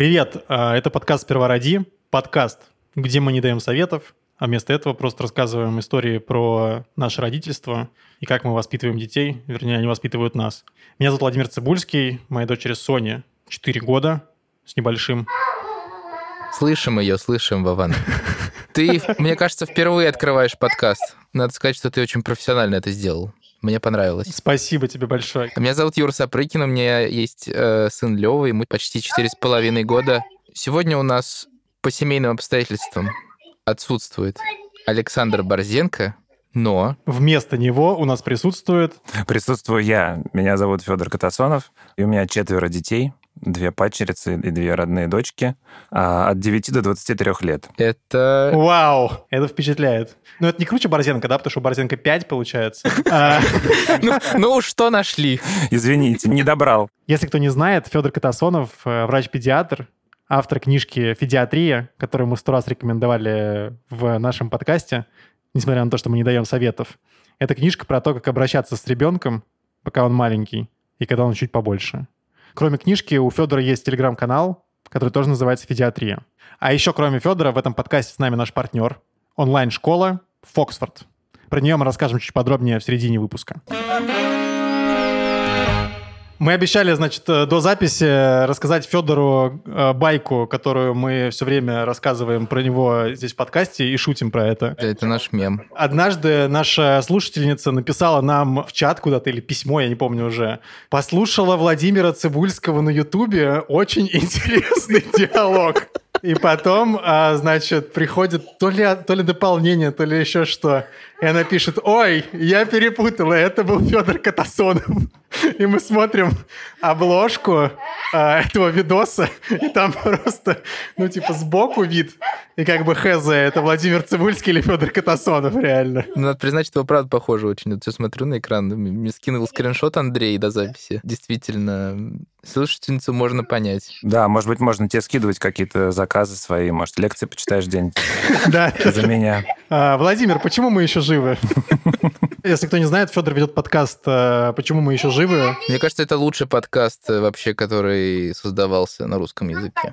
Привет, а, это подкаст «Сперва ради», подкаст, где мы не даем советов, а вместо этого просто рассказываем истории про наше родительство и как мы воспитываем детей, вернее, они воспитывают нас. Меня зовут Владимир Цибульский, моей дочери Соне 4 года с небольшим. Слышим ее, слышим, Вован. Ты, мне кажется, впервые открываешь подкаст. Надо сказать, что ты очень профессионально это сделал. Мне понравилось. Спасибо тебе большое. Меня зовут Юра Сапрыкин, у меня есть э, сын Лева, ему почти четыре с половиной года. Сегодня у нас по семейным обстоятельствам отсутствует Александр Борзенко, но... Вместо него у нас присутствует... Присутствую я. Меня зовут Федор Катасонов, и у меня четверо детей две падчерицы и две родные дочки а, от 9 до 23 лет. Это... Вау! Это впечатляет. Но это не круче Борзенко, да? Потому что у Борзенко 5 получается. А. Ну, ну, что нашли? Извините, не добрал. Если кто не знает, Федор Катасонов, э, врач-педиатр, автор книжки «Федиатрия», которую мы сто раз рекомендовали в нашем подкасте, несмотря на то, что мы не даем советов. Это книжка про то, как обращаться с ребенком, пока он маленький, и когда он чуть побольше. Кроме книжки, у Федора есть телеграм-канал, который тоже называется «Федиатрия». А еще, кроме Федора, в этом подкасте с нами наш партнер, онлайн-школа «Фоксфорд». Про нее мы расскажем чуть подробнее в середине выпуска. Мы обещали, значит, э, до записи рассказать Федору э, байку, которую мы все время рассказываем про него здесь в подкасте и шутим про это. Это наш мем. Однажды наша слушательница написала нам в чат куда-то или письмо, я не помню уже. Послушала Владимира Цибульского на Ютубе. Очень интересный диалог. И потом, а, значит, приходит то ли, то ли дополнение, то ли еще что. И она пишет, ой, я перепутала, это был Федор Катасонов. И мы смотрим обложку а, этого видоса, и там просто, ну, типа, сбоку вид, и как бы хз, это Владимир Цибульский или Федор Катасонов, реально. Ну, надо признать, что правда похоже очень. Вот я смотрю на экран, мне скинул скриншот Андрей до записи. Действительно, слушательницу можно понять. Да, может быть, можно тебе скидывать какие-то заказы свои, может, лекции почитаешь день за меня. А, Владимир, почему мы еще живы? Если кто не знает, Федор ведет подкаст э, «Почему мы еще живы?». Мне кажется, это лучший подкаст э, вообще, который создавался на русском языке.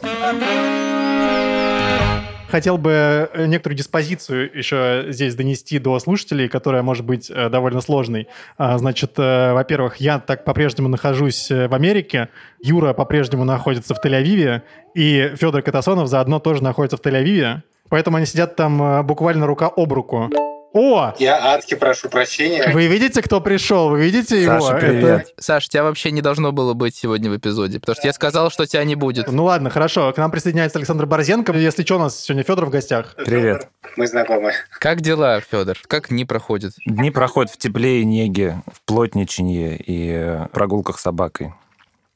Хотел бы э, некоторую диспозицию еще здесь донести до слушателей, которая может быть довольно сложной. А, значит, во-первых, я так по-прежнему нахожусь в Америке, Юра по-прежнему находится в Тель-Авиве, и Федор Катасонов заодно тоже находится в Тель-Авиве. Поэтому они сидят там буквально рука об руку. О! Я адски прошу прощения. Вы видите, кто пришел? Вы видите Саша, его? привет. Это... Саш, тебя вообще не должно было быть сегодня в эпизоде, потому что я сказал, что тебя не будет. Ну ладно, хорошо. К нам присоединяется Александр Борзенко. Если что, у нас сегодня Федор в гостях. Привет. Мы знакомы. Как дела, Федор? Как дни проходят? Дни проходят в тепле и неге, в плотничанье и прогулках с собакой.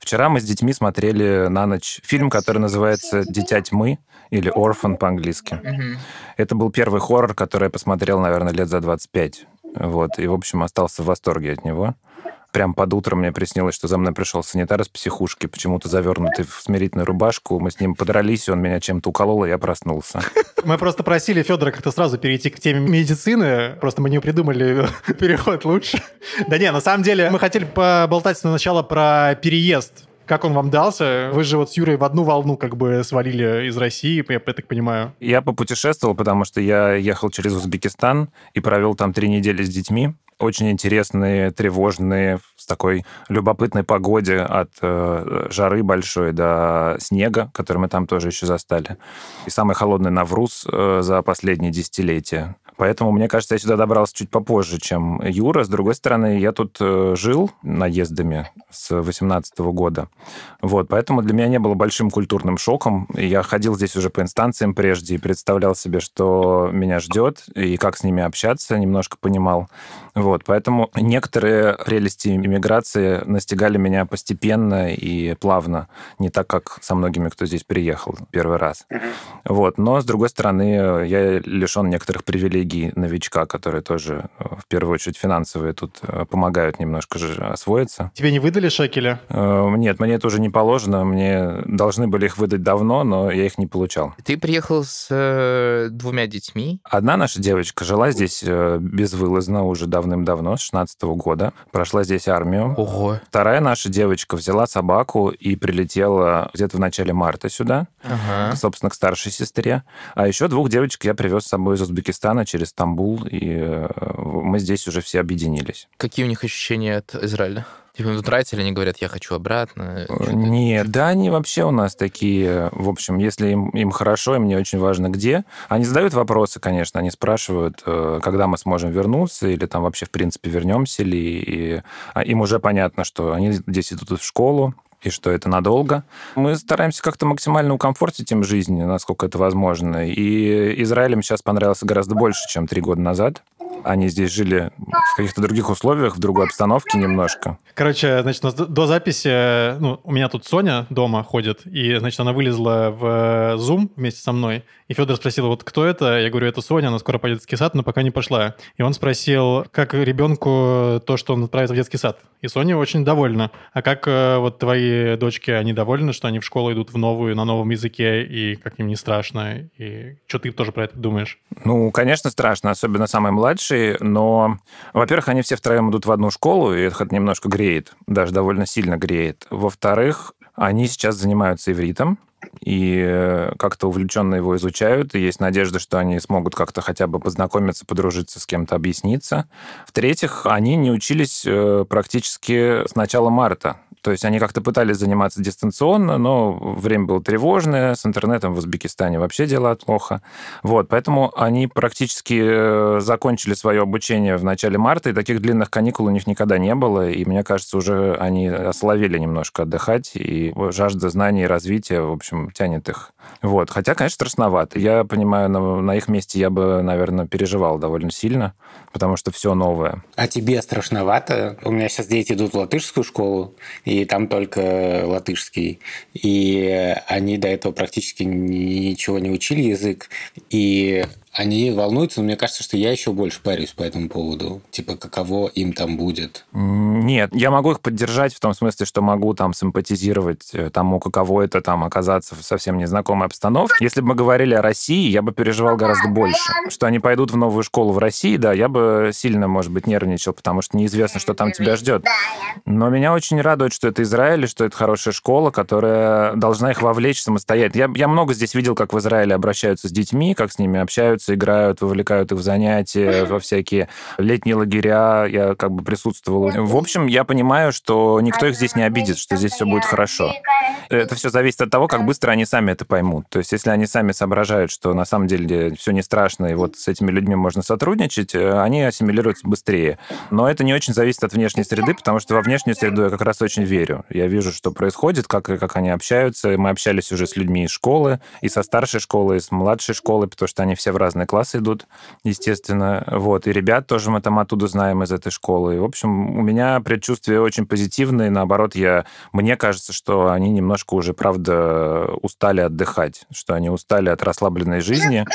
Вчера мы с детьми смотрели на ночь фильм, который называется «Дитя тьмы» или «Orphan» по-английски. Мгм. Это был первый хоррор, который я посмотрел, наверное, лет за 25. Вот, и, в общем, остался в восторге от него. Прям под утро мне приснилось, что за мной пришел санитар из психушки, почему-то завернутый в смирительную рубашку. Мы с ним подрались, и он меня чем-то уколол, и я проснулся. Мы просто просили Федора как-то сразу перейти к теме медицины. Просто мы не придумали переход лучше. Да не, на самом деле мы хотели поболтать сначала про переезд. Как он вам дался? Вы же вот с Юрой в одну волну как бы свалили из России, я так понимаю. Я попутешествовал, потому что я ехал через Узбекистан и провел там три недели с детьми. Очень интересные, тревожные, с такой любопытной погоде от э, жары большой до снега, который мы там тоже еще застали. И самый холодный Навруз э, за последние десятилетия. Поэтому, мне кажется, я сюда добрался чуть попозже, чем Юра. С другой стороны, я тут э, жил наездами с 18 года. Вот, поэтому для меня не было большим культурным шоком. Я ходил здесь уже по инстанциям прежде и представлял себе, что меня ждет, и как с ними общаться, немножко понимал. Вот, поэтому некоторые прелести иммиграции настигали меня постепенно и плавно, не так, как со многими, кто здесь приехал первый раз. Вот, но, с другой стороны, я лишен некоторых привилегий шаги новичка, которые тоже э, в первую очередь финансовые тут э, помогают немножко же освоиться. Тебе не выдали шекели? Э, Нет, мне это уже не положено. Мне должны были их выдать давно, но я их не получал. Ты приехал с э, двумя детьми. Одна наша девочка жила здесь э, безвылазно уже давным-давно, с 16 года. Прошла здесь армию. Ого. Вторая наша девочка взяла собаку и прилетела где-то в начале марта сюда, Ага. собственно, к старшей сестре. А еще двух девочек я привез с собой из Узбекистана через Стамбул, и э, мы здесь уже все объединились. Какие у них ощущения от Израиля? Типа нравится или они говорят, я хочу обратно? Что-то- Нет, да, они вообще у нас такие, в общем, если им, им хорошо, им не очень важно где. Они задают вопросы, конечно, они спрашивают, э, когда мы сможем вернуться, или там вообще, в принципе, вернемся ли. И а им уже понятно, что они здесь идут в школу, и что это надолго. Мы стараемся как-то максимально укомфортить им жизнь, насколько это возможно. И Израиль им сейчас понравился гораздо больше, чем три года назад. Они здесь жили в каких-то других условиях, в другой обстановке немножко. Короче, значит, до- записи, ну, у меня тут Соня дома ходит, и, значит, она вылезла в э, Zoom вместе со мной, и Федор спросил, вот кто это? Я говорю, это Соня, она скоро пойдет в детский сад, но пока не пошла. И он спросил, как ребенку то, что он отправится в детский сад. И Соня очень довольна. А как э, вот твои дочки, они довольны, что они в школу идут в новую, на новом языке, и как им не страшно? И что ты тоже про это думаешь? Ну, конечно, страшно, особенно самые младшие, но, во-первых, они все втроем идут в одну школу, и это немножко греет, даже довольно сильно греет. Во-вторых, они сейчас занимаются ивритом, и э, как-то увлеченно его изучают, и есть надежда, что они смогут как-то хотя бы познакомиться, подружиться с кем-то, объясниться. В-третьих, они не учились э, практически с начала марта. То есть они как-то пытались заниматься дистанционно, но время было тревожное, с интернетом в Узбекистане вообще дела плохо. Вот, поэтому они практически э, закончили свое обучение в начале марта, и таких длинных каникул у них никогда не было, и мне кажется, уже они ословили немножко отдыхать, и жажда знаний и развития, в общем, тянет их. Вот, хотя, конечно, страшновато. Я понимаю, на, на их месте я бы, наверное, переживал довольно сильно, потому что все новое. А тебе страшновато? У меня сейчас дети идут в латышскую школу, и там только латышский. И они до этого практически ничего не учили язык. И они волнуются, но мне кажется, что я еще больше парюсь по этому поводу. Типа, каково им там будет. Нет, я могу их поддержать в том смысле, что могу там симпатизировать э, тому, каково это там оказаться в совсем незнакомой обстановке. Если бы мы говорили о России, я бы переживал гораздо больше. Что они пойдут в новую школу в России, да, я бы сильно, может быть, нервничал, потому что неизвестно, что там тебя ждет. Но меня очень радует, что это Израиль, и что это хорошая школа, которая должна их вовлечь самостоятельно. Я, я много здесь видел, как в Израиле обращаются с детьми, как с ними общаются, играют, вовлекают их в занятия, во всякие летние лагеря. Я как бы присутствовал. В общем, я понимаю, что никто их здесь не обидит, что здесь все будет хорошо. Это все зависит от того, как быстро они сами это поймут. То есть, если они сами соображают, что на самом деле все не страшно, и вот с этими людьми можно сотрудничать, э, они ассимилируются быстрее. Но это не очень зависит от внешней среды, потому что во внешнюю среду я как раз очень верю. Я вижу, что происходит, как, как они общаются. Мы общались уже с людьми из школы, и со старшей школы, и с младшей школы, потому что они все в разные классы идут, естественно. Вот. И ребят тоже мы там оттуда знаем из этой школы. И, в общем, у меня предчувствия очень позитивные. Наоборот, я, мне кажется, что они немножко уже, правда, устали отдыхать, что они устали от расслабленной жизни.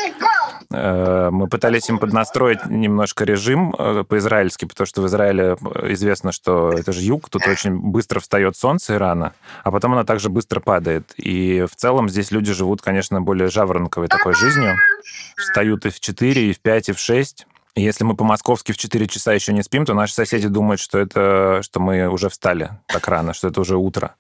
Э, Мы пытались им поднастроить немножко режим э, по-израильски, потому что в Израиле известно, что это же юг, тут очень быстро встает солнце и рано, а потом оно также быстро падает. И в целом здесь люди живут, конечно, более жаворонковой такой жизнью. Встают и в 4, и в 5, и в 6. Если мы по-московски в 4 часа еще не спим, то наши соседи думают, что это, что мы уже встали так рано, что это уже утро.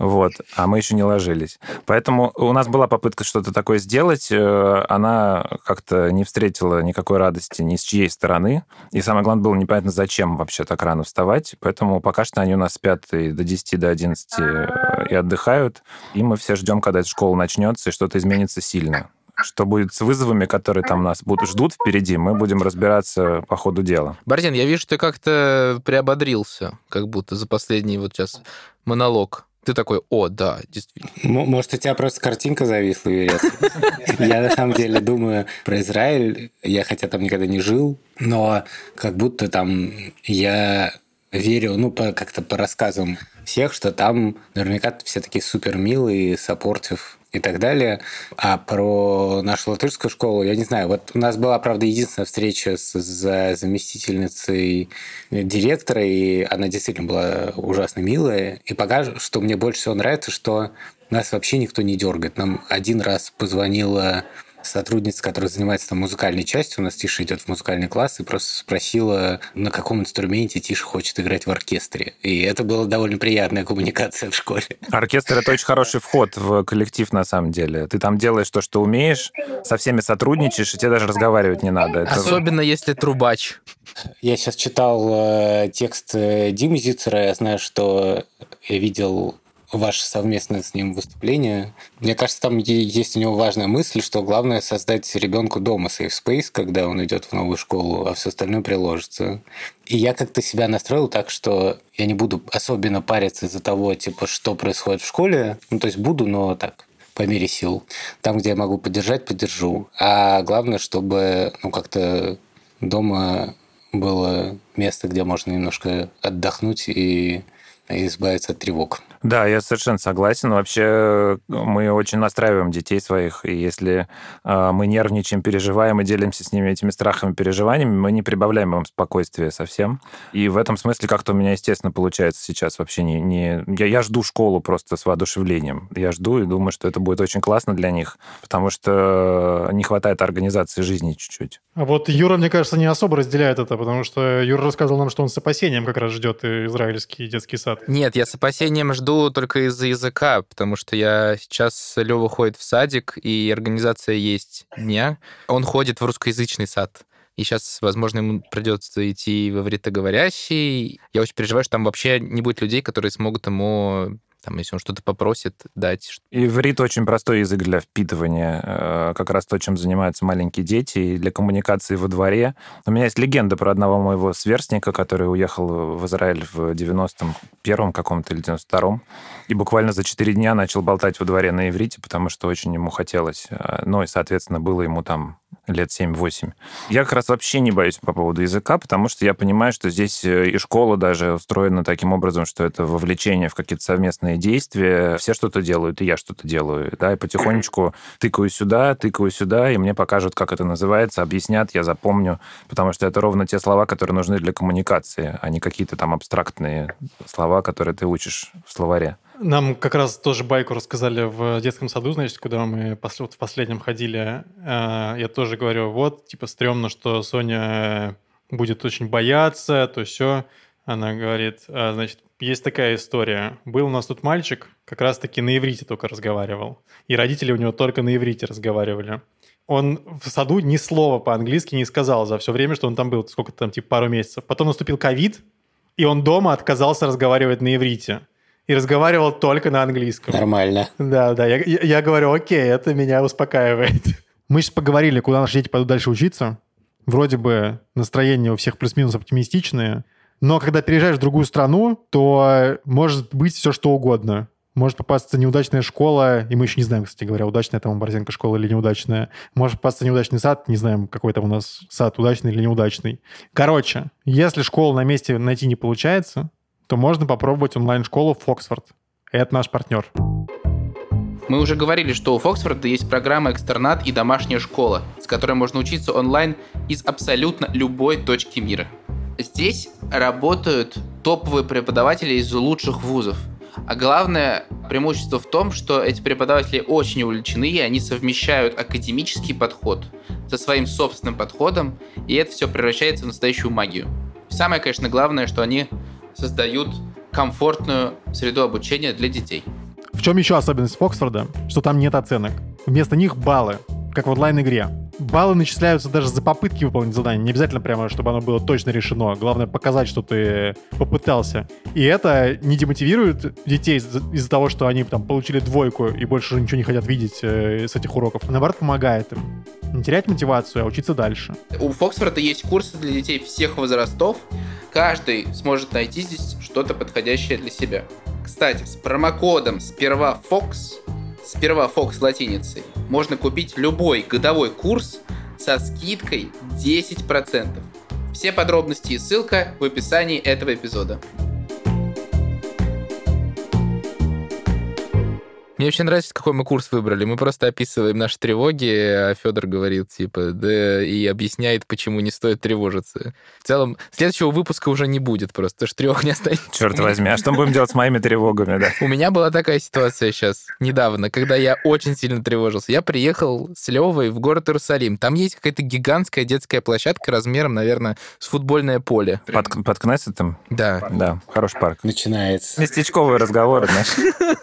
Вот. А мы еще не ложились. Поэтому у нас была попытка что-то такое сделать. э, Она как-то не встретила никакой радости ни с чьей стороны. И самое главное, было непонятно, зачем вообще так рано вставать. Поэтому пока что они у нас спят и до 10, до 11 э, и отдыхают. И мы все ждем, когда эта школа начнется, и что-то изменится сильно. Что будет с вызовами, которые там нас будут ждут впереди, мы будем разбираться по ходу дела. Борзин, я вижу, ты как-то приободрился, как будто за последний вот сейчас монолог. Ты такой, о, да, действительно. Может, у тебя просто картинка зависла, Юрец? Я на самом деле думаю про Израиль. Я хотя там никогда не жил, но как будто там я верю, ну, по, как-то по рассказам всех, что там наверняка все такие супер милые, саппортив и так далее. А про нашу латышскую школу, я не знаю, вот у нас была, правда, единственная встреча с заместительницей директора, и она действительно была ужасно милая. И пока что мне больше всего нравится, что нас вообще никто не дергает. Нам один раз позвонила сотрудница, которая занимается там музыкальной частью, у нас Тиша идет в музыкальный класс, и просто спросила, на каком инструменте Тиша хочет играть в оркестре. И это была довольно приятная коммуникация в школе. Оркестр — это очень хороший вход в коллектив, на самом деле. Ты там делаешь то, что умеешь, со всеми сотрудничаешь, и тебе даже разговаривать не надо. Это... Особенно если трубач. Я сейчас читал э, текст э, Димы Зицера, я знаю, что я видел ваше совместное с ним выступление. Мне кажется, там есть у него важная мысль, что главное создать ребенку дома safe space, когда он идет в новую школу, а все остальное приложится. И я как-то себя настроил так, что я не буду особенно париться из-за того, типа, что происходит в школе. Ну, то есть буду, но так, по мере сил. Там, где я могу поддержать, поддержу. А главное, чтобы, ну, как-то дома было место, где можно немножко отдохнуть и избавиться от тревог. Да, я совершенно согласен. Вообще э, мы очень настраиваем детей своих, и если э, мы нервничаем, переживаем и делимся с ними этими страхами, переживаниями, мы не прибавляем им спокойствия совсем. И в этом смысле как-то у меня, естественно, получается сейчас вообще не... не... Я, я жду школу просто с воодушевлением. Я жду и думаю, что это будет очень классно для них, потому что не хватает организации жизни чуть-чуть. А вот Юра, мне кажется, не особо разделяет это, потому что Юра рассказывал нам, что он с опасением как раз ждет израильский детский сад. Нет, я с опасением жду только из-за языка, потому что я сейчас Лева ходит в садик, и организация есть дня. Он ходит в русскоязычный сад. И сейчас, возможно, ему придется идти в ивритоговорящий. Я очень переживаю, что там вообще не будет людей, которые смогут ему там, если он что-то попросит, дать. Иврит очень простой язык для впитывания, э, как раз то, чем занимаются маленькие дети, и для коммуникации во дворе. У меня есть легенда про одного моего сверстника, который уехал в Израиль в 91-м каком-то или 92-м, и буквально за 4 дня начал болтать во дворе на иврите, потому что очень ему хотелось. Ну и, соответственно, было ему там лет 7-8. Я как раз вообще не боюсь по поводу языка, потому что я понимаю, что здесь э, и школа даже устроена таким образом, что это вовлечение в какие-то совместные действия. Все что-то делают, и я что-то делаю. Да, и потихонечку тыкаю сюда, тыкаю сюда, и мне покажут, как это называется, объяснят, я запомню, потому что это ровно те слова, которые нужны для коммуникации, а не какие-то там абстрактные слова, которые ты учишь в словаре. Нам как раз тоже байку рассказали в детском саду, значит, куда мы в последнем ходили. Э, я тоже говорю, вот, типа, стрёмно, что Соня будет очень бояться, то все. Она говорит, «А, значит, есть такая история. Был у нас тут мальчик, как раз-таки на иврите только разговаривал. И родители у него только на иврите разговаривали. Он в саду ни слова по-английски не сказал за все время, что он там был, сколько там, типа пару месяцев. Потом наступил ковид, и он дома отказался разговаривать на иврите и разговаривал только на английском. Нормально. Да, да. Я, я, я говорю, окей, это меня успокаивает. Мы сейчас поговорили, куда наши дети пойдут дальше учиться. Вроде бы настроение у всех плюс-минус оптимистичное. Но когда переезжаешь в другую страну, то может быть все что угодно. Может попасться неудачная школа, и мы еще не знаем, кстати говоря, удачная там Борзенко школа или неудачная. Может попасться неудачный сад, не знаем, какой там у нас сад, удачный или неудачный. Короче, если школу на месте найти не получается, то можно попробовать онлайн-школу Фоксфорд. Это наш партнер. Мы уже говорили, что у Фоксфорда есть программа «Экстернат» и «Домашняя школа», с которой можно учиться онлайн из абсолютно любой точки мира. Здесь работают топовые преподаватели из лучших вузов. А главное преимущество в том, что эти преподаватели очень увлечены, и они совмещают академический подход со своим собственным подходом, и это все превращается в настоящую магию. Самое, конечно, главное, что они создают комфортную среду обучения для детей. В чем еще особенность Фоксфорда? Что там нет оценок. Вместо них баллы, как в онлайн-игре. Баллы начисляются даже за попытки выполнить задание. Не обязательно прямо, чтобы оно было точно решено. Главное показать, что ты попытался. И это не демотивирует детей из-за того, что они там получили двойку и больше ничего не хотят видеть э, с этих уроков. Наоборот, помогает им не терять мотивацию, а учиться дальше. У Фоксфорда есть курсы для детей всех возрастов. Каждый сможет найти здесь что-то подходящее для себя. Кстати, с промокодом сперва Fox, сперва Fox латиницей, можно купить любой годовой курс со скидкой 10%. Все подробности и ссылка в описании этого эпизода. Мне вообще нравится, какой мы курс выбрали. Мы просто описываем наши тревоги, а Федор говорит, типа, да, и объясняет, почему не стоит тревожиться. В целом, следующего выпуска уже не будет просто, потому что трех не останется. Черт возьми, а что мы будем делать с моими тревогами, да? У меня была такая ситуация сейчас, недавно, когда я очень сильно тревожился. Я приехал с Левой в город Иерусалим. Там есть какая-то гигантская детская площадка размером, наверное, с футбольное поле. Под, под Кнессетом? Да. Да, хороший парк. Начинается. Местечковые разговоры, знаешь.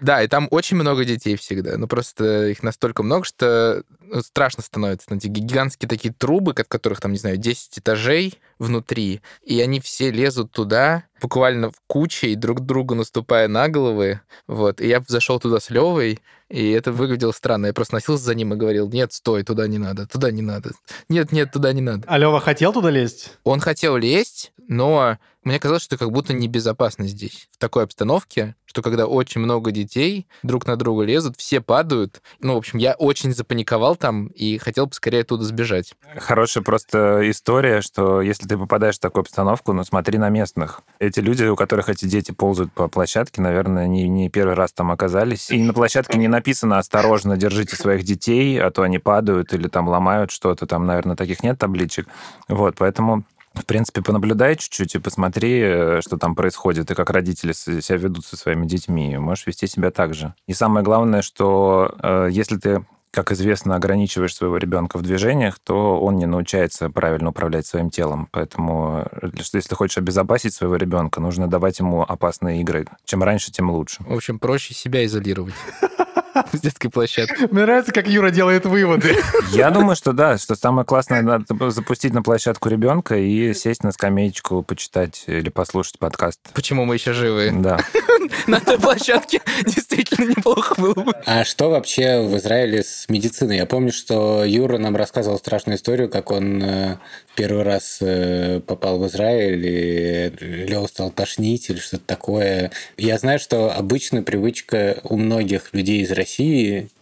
Да, и там очень много детей всегда. Ну, просто их настолько много, что страшно становится. Ну, эти гигантские такие трубы, от которых там, не знаю, 10 этажей внутри, и они все лезут туда, буквально в куче, и друг другу наступая на головы. Вот. И я зашел туда с Левой, и это выглядело странно. Я просто носился за ним и говорил, нет, стой, туда не надо, туда не надо. Нет, нет, туда не надо. А Лева хотел туда лезть? Он хотел лезть, но мне казалось, что как будто небезопасно здесь. В такой обстановке, что когда очень много детей друг на друга лезут, все падают. Ну, в общем, я очень запаниковал там и хотел бы скорее оттуда сбежать. Хорошая просто история, что если ты попадаешь в такую обстановку, ну, смотри на местных. Эти люди, у которых эти дети ползают по площадке, наверное, не, не первый раз там оказались. И на площадке не написано «осторожно, держите своих детей, а то они падают или там ломают что-то». Там, наверное, таких нет табличек. Вот, поэтому в принципе, понаблюдай чуть-чуть и посмотри, э, что там происходит, и как родители себя ведут со своими детьми. Можешь вести себя так же. И самое главное, что э, если ты как известно, ограничиваешь своего ребенка в движениях, то он не научается правильно управлять своим телом. Поэтому, э, если ты хочешь обезопасить своего ребенка, нужно давать ему опасные игры. Чем раньше, тем лучше. В общем, проще себя изолировать с детской площадки. Мне нравится, как Юра делает выводы. Я думаю, что да, что самое классное, надо запустить на площадку ребенка и сесть на скамеечку, почитать или послушать подкаст. Почему мы еще живы? Да. На той площадке действительно неплохо было бы. А что вообще в Израиле с медициной? Я помню, что Юра нам рассказывал страшную историю, как он э, первый раз э, попал в Израиль, и Лео стал тошнить или что-то такое. Я знаю, что обычно привычка у многих людей из России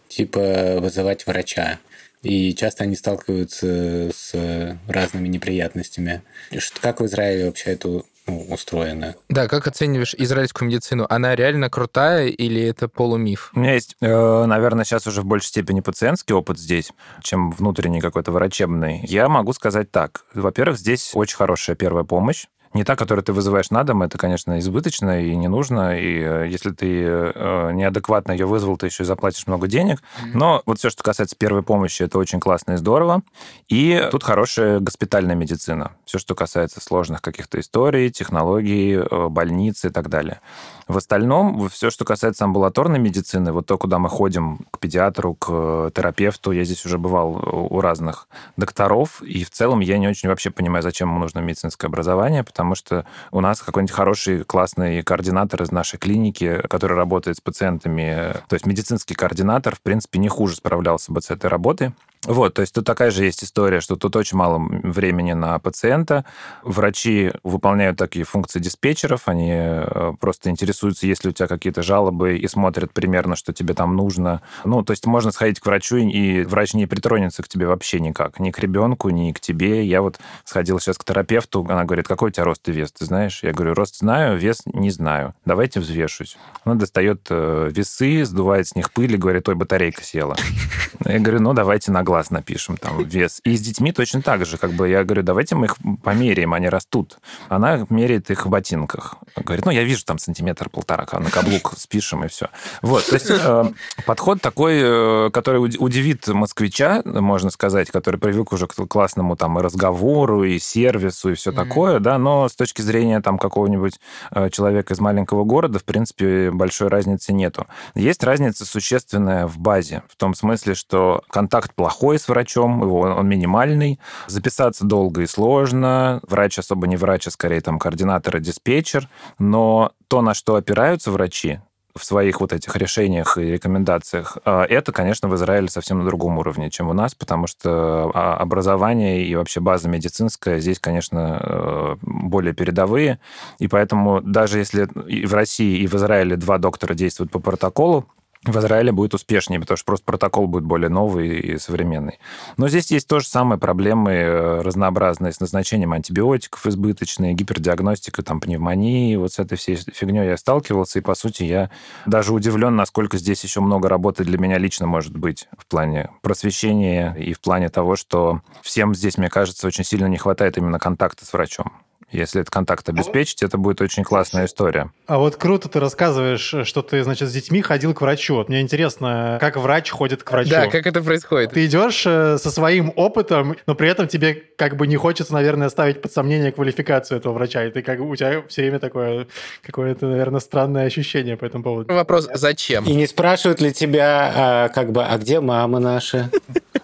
типа вызывать врача. И часто они сталкиваются с разными неприятностями. Как в Израиле вообще это ну, устроено? Да, как оцениваешь израильскую медицину? Она реально крутая или это полумиф? У меня есть, э, наверное, сейчас уже в большей степени пациентский опыт здесь, чем внутренний какой-то врачебный. Я могу сказать так. Во-первых, здесь очень хорошая первая помощь. Не та, которую ты вызываешь на дом, это, конечно, избыточно и не нужно. И э, если ты э, неадекватно ее вызвал, ты еще и заплатишь много денег. Mm-hmm. Но вот все, что касается первой помощи, это очень классно и здорово. И тут хорошая госпитальная медицина. Все, что касается сложных каких-то историй, технологий, э, больниц и так далее. В остальном, все, что касается амбулаторной медицины, вот то, куда мы ходим к педиатру, к терапевту, я здесь уже бывал у разных докторов, и в целом я не очень вообще понимаю, зачем ему нужно медицинское образование, потому что у нас какой-нибудь хороший, классный координатор из нашей клиники, который работает с пациентами, то есть медицинский координатор, в принципе, не хуже справлялся бы с этой работой. Вот, то есть тут такая же есть история, что тут очень мало времени на пациента. Врачи выполняют такие функции диспетчеров, они э, просто интересуются, есть ли у тебя какие-то жалобы и смотрят примерно, что тебе там нужно. Ну, то есть можно сходить к врачу, и врач не притронется к тебе вообще никак. Ни к ребенку, ни к тебе. Я вот сходил сейчас к терапевту, она говорит, какой у тебя рост и вес, ты знаешь? Я говорю, рост знаю, вес не знаю. Давайте взвешусь. Она достает э, весы, сдувает с них пыль и говорит, ой, батарейка села. Я говорю, ну, давайте на глаз класс напишем, там, вес. И с детьми точно так же. Как бы я говорю, давайте мы их померяем, они растут. Она меряет их в ботинках. Говорит, ну, я вижу там сантиметр-полтора, на каблук спишем, и все. Вот, то есть э, подход такой, э, который удивит москвича, можно сказать, который привык уже к классному там и разговору, и сервису, и все mm-hmm. такое, да, но с точки зрения там какого-нибудь э, человека из маленького города, в принципе, большой разницы нету. Есть разница существенная в базе, в том смысле, что контакт плохой, плохой с врачом, его, он минимальный. Записаться долго и сложно. Врач особо не врач, а скорее там координатор и диспетчер. Но то, на что опираются врачи, в своих вот этих решениях и рекомендациях, а, это, конечно, в Израиле совсем на другом уровне, чем у нас, потому что а, образование и вообще база медицинская здесь, конечно, э, более передовые. И поэтому даже если и в России, и в Израиле два доктора действуют по протоколу, в Израиле будет успешнее, потому что просто протокол будет более новый и современный. Но здесь есть тоже самые проблемы э, разнообразные с назначением антибиотиков избыточные, гипердиагностика там, пневмонии. Вот с этой всей фигней я сталкивался, и, по сути, я даже удивлен, насколько здесь еще много работы для меня лично может быть в плане просвещения и в плане того, что всем здесь, мне кажется, очень сильно не хватает именно контакта с врачом. Если этот контакт обеспечить, это будет очень классная история. А вот круто ты рассказываешь, что ты, значит, с детьми ходил к врачу. Вот мне интересно, как врач ходит к врачу. Да, как это происходит? Ты идешь э, со своим опытом, но при этом тебе как бы не хочется, наверное, ставить под сомнение квалификацию этого врача. И ты как у тебя все время такое какое-то, наверное, странное ощущение по этому поводу. Вопрос, зачем? И не спрашивают ли тебя, а, как бы, а где мама наша?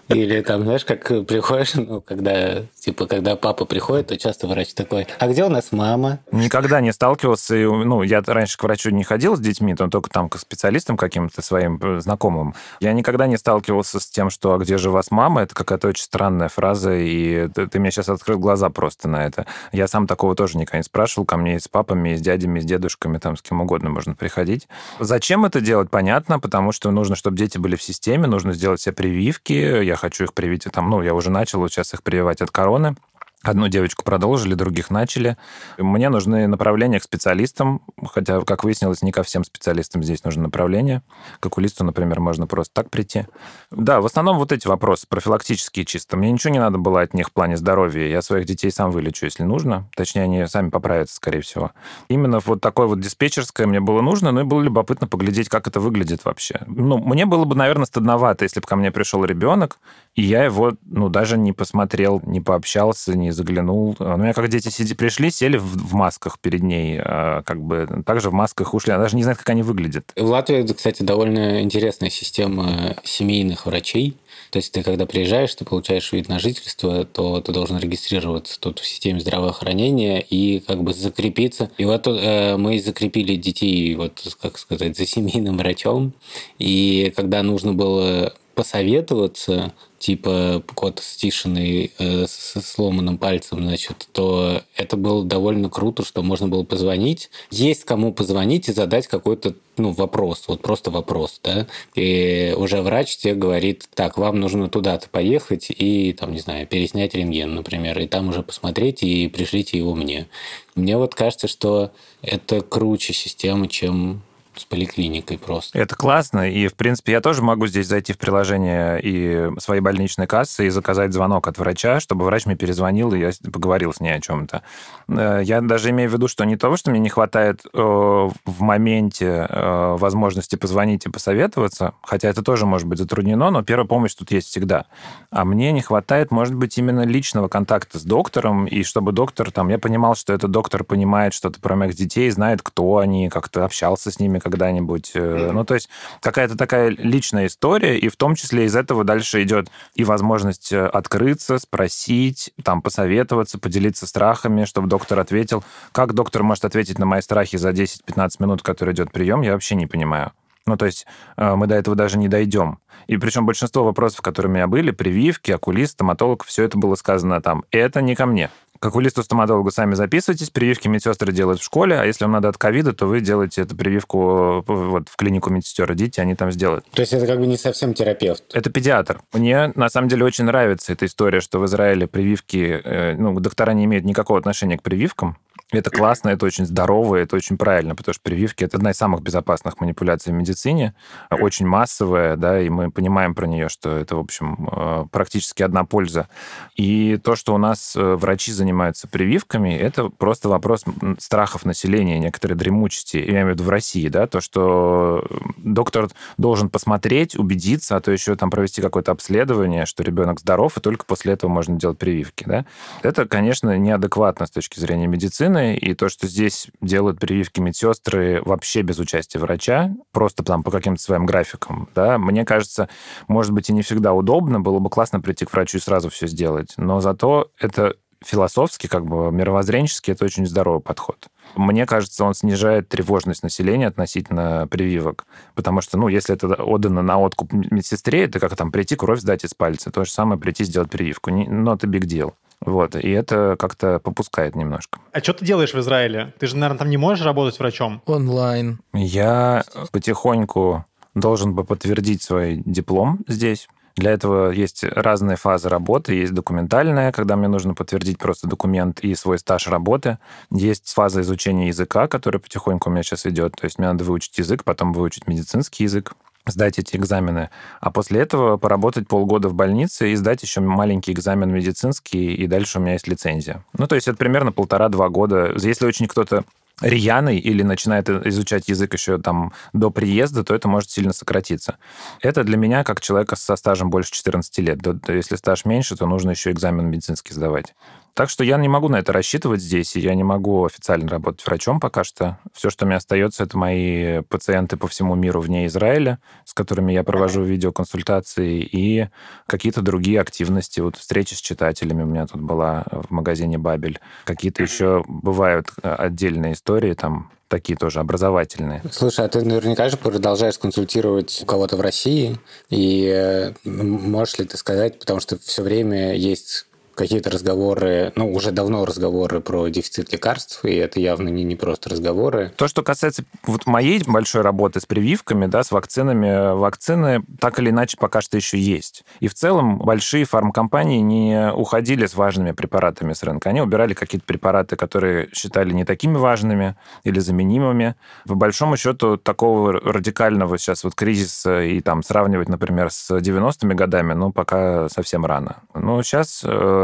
Или там, знаешь, как приходишь, ну, когда, типа, когда папа приходит, то часто врач такой, а где у нас мама? Никогда не сталкивался. Ну, я раньше к врачу не ходил с детьми, то только там к специалистам каким-то своим э, знакомым. Я никогда не сталкивался с тем, что «а где же у вас мама?» Это какая-то очень странная фраза, и ты, ты мне сейчас открыл глаза просто на это. Я сам такого тоже никогда не спрашивал. Ко мне и с папами, и с дядями, и с дедушками, там с кем угодно можно приходить. Зачем это делать? Понятно, потому что нужно, чтобы дети были в системе, нужно сделать все прививки. Я хочу их привить, там, ну, я уже начал сейчас их прививать от короны. Одну девочку продолжили, других начали. Мне нужны направления к специалистам, хотя, как выяснилось, не ко всем специалистам здесь нужно направление. К окулисту, например, можно просто так прийти. Да, в основном вот эти вопросы профилактические чисто. Мне ничего не надо было от них в плане здоровья. Я своих детей сам вылечу, если нужно. Точнее, они сами поправятся, скорее всего. Именно вот такое вот диспетчерское мне было нужно, но и было любопытно поглядеть, как это выглядит вообще. Ну, мне было бы, наверное, стыдновато, если бы ко мне пришел ребенок, и я его, ну, даже не посмотрел, не пообщался, не заглянул. У меня как дети сиди, пришли, сели в, в масках перед ней, а, как бы также в масках ушли. Она даже не знает, как они выглядят. В Латвии, кстати, довольно интересная система семейных врачей. То есть ты, когда приезжаешь, ты получаешь вид на жительство, то ты должен регистрироваться тут в системе здравоохранения и как бы закрепиться. И вот э, мы закрепили детей, вот, как сказать, за семейным врачом. И когда нужно было посоветоваться, типа кот с Тишиной э, с сломанным пальцем, значит, то это было довольно круто, что можно было позвонить. Есть кому позвонить и задать какой-то ну, вопрос, вот просто вопрос, да, и уже врач тебе говорит, так, вам нужно туда-то поехать и, там, не знаю, переснять рентген, например, и там уже посмотреть и пришлите его мне. Мне вот кажется, что это круче система, чем с поликлиникой просто. Это классно, и, в принципе, я тоже могу здесь зайти в приложение и своей больничной кассы и заказать звонок от врача, чтобы врач мне перезвонил, и я поговорил с ней о чем-то. Э, я даже имею в виду, что не того, что мне не хватает э, в моменте э, возможности позвонить и посоветоваться, хотя это тоже может быть затруднено, но первая помощь тут есть всегда. А мне не хватает, может быть, именно личного контакта с доктором, и чтобы доктор, там, я понимал, что этот доктор понимает что-то про моих детей, знает, кто они, как-то общался с ними, когда-нибудь. Э, ну, то есть какая-то такая личная история, и в том числе из этого дальше идет и возможность э, открыться, спросить, там, посоветоваться, поделиться страхами, чтобы доктор ответил. Как доктор может ответить на мои страхи за 10-15 минут, который идет прием, я вообще не понимаю. Ну, то есть э, мы до этого даже не дойдем. И причем большинство вопросов, которые у меня были, прививки, окулист, стоматолог, все это было сказано там. Это не ко мне. К окулисту-стоматологу сами записывайтесь, прививки медсестры делают в школе, а если вам надо от ковида, то вы делаете эту прививку э, вот в клинику медсестер, идите, они там сделают. То есть это как бы не совсем терапевт? Это педиатр. Мне на самом деле очень нравится эта история, что в Израиле прививки, э, ну, доктора не имеют никакого отношения к прививкам, это классно, это очень здорово, это очень правильно, потому что прививки – это одна из самых безопасных манипуляций в медицине, очень массовая, да, и мы понимаем про нее, что это, в общем, э, практически одна польза. И то, что у нас э, врачи занимаются прививками, это просто вопрос страхов населения, некоторой дремучести, я имею в виду в России, да, то, что доктор должен посмотреть, убедиться, а то еще там провести какое-то обследование, что ребенок здоров, и только после этого можно делать прививки, да. Это, конечно, неадекватно с точки зрения медицины, и то, что здесь делают прививки медсестры вообще без участия врача, просто там по каким-то своим графикам, да, мне кажется, может быть, и не всегда удобно, было бы классно прийти к врачу и сразу все сделать, но зато это философски, как бы мировоззренчески, это очень здоровый подход. Мне кажется, он снижает тревожность населения относительно прививок. Потому что, ну, если это отдано на откуп медсестре, это как там прийти кровь сдать из пальца. То же самое прийти сделать прививку. Но это big deal. Вот, и это как-то попускает немножко. А что ты делаешь в Израиле? Ты же, наверное, там не можешь работать врачом? Онлайн. Я потихоньку должен бы подтвердить свой диплом здесь. Для этого есть разные фазы работы. Есть документальная, когда мне нужно подтвердить просто документ и свой стаж работы. Есть фаза изучения языка, которая потихоньку у меня сейчас идет. То есть мне надо выучить язык, потом выучить медицинский язык сдать эти экзамены, а после этого поработать полгода в больнице и сдать еще маленький экзамен медицинский, и дальше у меня есть лицензия. Ну, то есть это примерно полтора-два года. Если очень кто-то рьяный или начинает изучать язык еще там до приезда, то это может сильно сократиться. Это для меня как человека со стажем больше 14 лет. Если стаж меньше, то нужно еще экзамен медицинский сдавать. Так что я не могу на это рассчитывать здесь, и я не могу официально работать врачом пока что. Все, что мне остается, это мои пациенты по всему миру вне Израиля, с которыми я провожу видеоконсультации, и какие-то другие активности. Вот встречи с читателями у меня тут была в магазине «Бабель». Какие-то еще бывают э, отдельные истории, там такие тоже образовательные. Слушай, а ты наверняка же продолжаешь консультировать у кого-то в России, и э, можешь ли ты сказать, потому что все время есть какие-то разговоры, ну, уже давно разговоры про дефицит лекарств, и это явно не, не просто разговоры. То, что касается вот моей большой работы с прививками, да, с вакцинами, вакцины так или иначе пока что еще есть. И в целом большие фармкомпании не уходили с важными препаратами с рынка. Они убирали какие-то препараты, которые считали не такими важными или заменимыми. По большому счету, такого радикального сейчас вот кризиса и там сравнивать, например, с 90-ми годами, ну, пока совсем рано. Но сейчас э,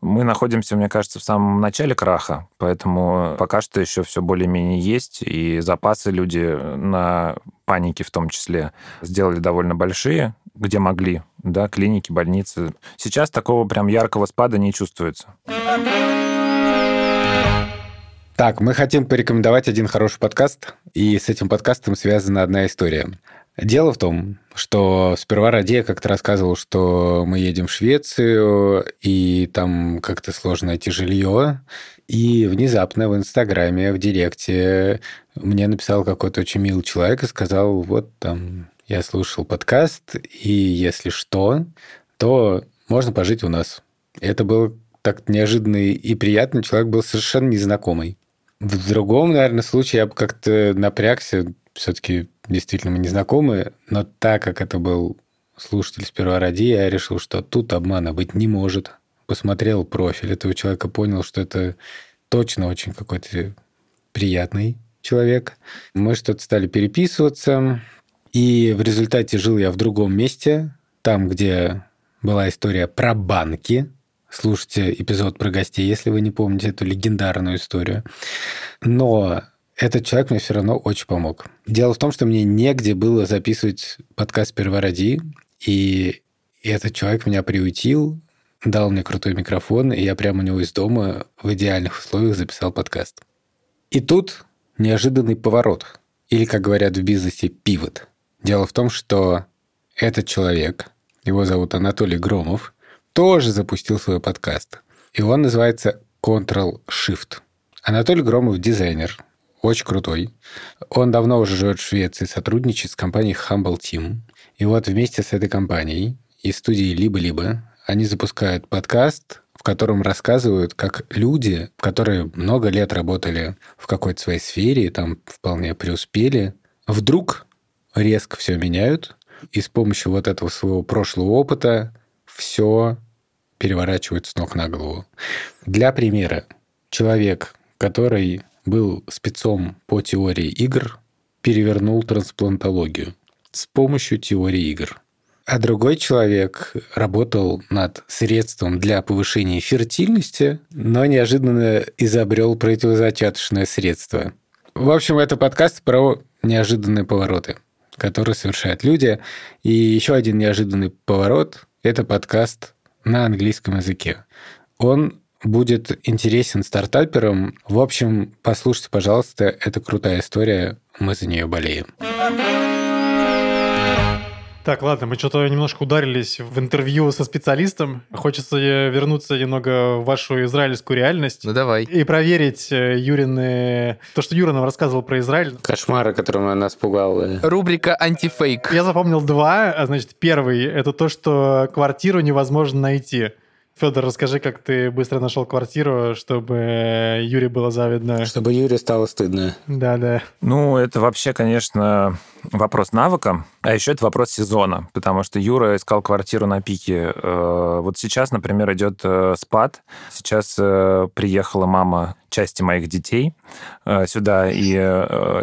мы находимся, мне кажется, в самом начале краха, поэтому пока что еще все более-менее есть, и запасы люди на панике в том числе сделали довольно большие, где могли, да, клиники, больницы. Сейчас такого прям яркого спада не чувствуется. Так, мы хотим порекомендовать один хороший подкаст, и с этим подкастом связана одна история. Дело в том, что сперва Радия как-то рассказывал, что мы едем в Швецию, и там как-то сложно найти жилье. И внезапно в Инстаграме, в Директе мне написал какой-то очень милый человек и сказал, вот там я слушал подкаст, и если что, то можно пожить у нас. Это было так неожиданно и приятно. Человек был совершенно незнакомый. В другом, наверное, случае я бы как-то напрягся, все-таки действительно мы не знакомы, но так как это был слушатель сперва ради, я решил, что тут обмана быть не может. Посмотрел профиль этого человека, понял, что это точно очень какой-то приятный человек. Мы что-то стали переписываться, и в результате жил я в другом месте, там, где была история про банки. Слушайте эпизод про гостей, если вы не помните эту легендарную историю. Но этот человек мне все равно очень помог. Дело в том, что мне негде было записывать подкаст «Первороди», и этот человек меня приютил, дал мне крутой микрофон, и я прямо у него из дома в идеальных условиях записал подкаст. И тут неожиданный поворот, или, как говорят в бизнесе, пивот. Дело в том, что этот человек, его зовут Анатолий Громов, тоже запустил свой подкаст. И он называется Control Shift. Анатолий Громов – дизайнер, очень крутой. Он давно уже живет в Швеции, сотрудничает с компанией Humble Team. И вот вместе с этой компанией из студии «Либо-либо» они запускают подкаст, в котором рассказывают, как люди, которые много лет работали в какой-то своей сфере, там вполне преуспели, вдруг резко все меняют, и с помощью вот этого своего прошлого опыта все переворачивают с ног на голову. Для примера, человек, который был спецом по теории игр, перевернул трансплантологию с помощью теории игр. А другой человек работал над средством для повышения фертильности, но неожиданно изобрел противозачаточное средство. В общем, это подкаст про неожиданные повороты, которые совершают люди. И еще один неожиданный поворот – это подкаст на английском языке. Он будет интересен стартаперам. В общем, послушайте, пожалуйста, это крутая история, мы за нее болеем. Так, ладно, мы что-то немножко ударились в интервью со специалистом. Хочется вернуться немного в вашу израильскую реальность. Ну давай. И проверить э, Юрины... То, что Юра нам рассказывал про Израиль. Кошмары, которым она пугала. Рубрика «Антифейк». Я запомнил два. А, значит, первый — это то, что квартиру невозможно найти. Федор, расскажи, как ты быстро нашел квартиру, чтобы Юре было завидно. Чтобы Юре стало стыдно. Да, да. Ну, это вообще, конечно, вопрос навыка, а еще это вопрос сезона, потому что Юра искал квартиру на пике. Э, вот сейчас, например, идет э, спад. Сейчас э, приехала мама части моих детей сюда и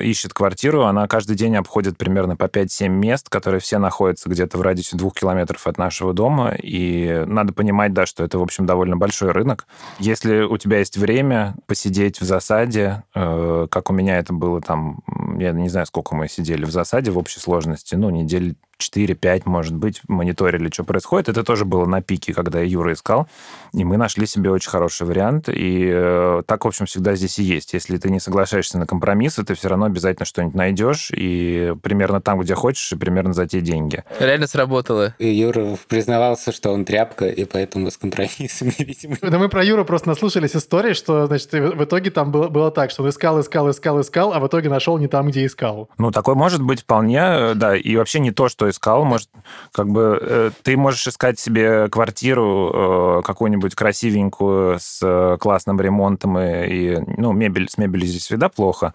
ищет квартиру. Она каждый день обходит примерно по 5-7 мест, которые все находятся где-то в радиусе двух километров от нашего дома. И надо понимать, да, что это, в общем, довольно большой рынок. Если у тебя есть время посидеть в засаде, как у меня это было там, я не знаю, сколько мы сидели в засаде в общей сложности, ну, недель 4-5, может быть, мониторили, что происходит. Это тоже было на пике, когда Юра искал. И мы нашли себе очень хороший вариант. И э, так, в общем, всегда здесь и есть. Если ты не соглашаешься на компромиссы, ты все равно обязательно что-нибудь найдешь. И примерно там, где хочешь, и примерно за те деньги. Реально сработало. И Юра признавался, что он тряпка, и поэтому с компромиссами, видимо. Да мы про Юру просто наслушались истории, что, значит, в итоге там было, было так, что он искал, искал, искал, искал, а в итоге нашел не там, где искал. Ну, такое может быть вполне, э, да. И вообще не то, что искал, может, как бы э, ты можешь искать себе квартиру э, какую-нибудь красивенькую с э, классным ремонтом и, и ну, мебель, с мебелью здесь всегда плохо.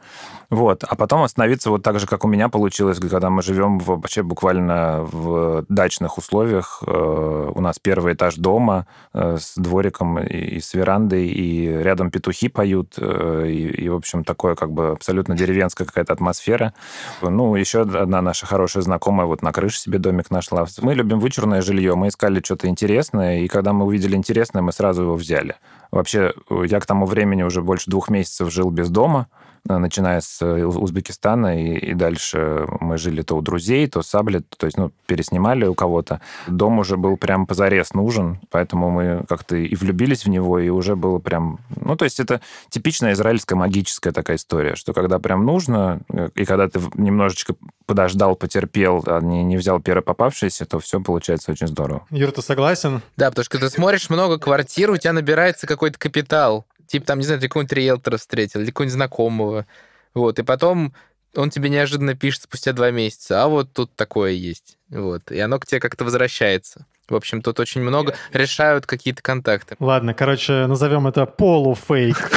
Вот. А потом остановиться вот так же, как у меня получилось, когда мы живем вообще буквально в дачных условиях. У нас первый этаж дома с двориком и с верандой, и рядом петухи поют, и, и в общем, такое как бы абсолютно деревенская какая-то атмосфера. Ну, еще одна наша хорошая знакомая вот на крыше себе домик нашла. Мы любим вычурное жилье, мы искали что-то интересное, и когда мы увидели интересное, мы сразу его взяли. Вообще, я к тому времени уже больше двух месяцев жил без дома, Э, начиная с э, Узбекистана, и, и дальше мы жили то у друзей, то сабли, то есть, ну, переснимали у кого-то. Дом уже был прям позарез нужен, поэтому мы как-то и влюбились в него, и уже было прям... Ну, то есть это типичная израильская магическая такая история, что когда прям нужно, э, и когда ты немножечко подождал, потерпел, а не, не взял первое попавшееся, то все получается очень здорово. Юр, ты согласен? Да, потому что ты смотришь много квартир, у тебя набирается какой-то капитал. Типа там, не знаю, ты какого-нибудь риэлтора встретил, или какого-нибудь знакомого. Вот, и потом он тебе неожиданно пишет спустя два месяца, а вот тут такое есть. Вот, и оно к тебе как-то возвращается. В общем, тут очень много решают какие-то контакты. Ладно, короче, назовем это полуфейк.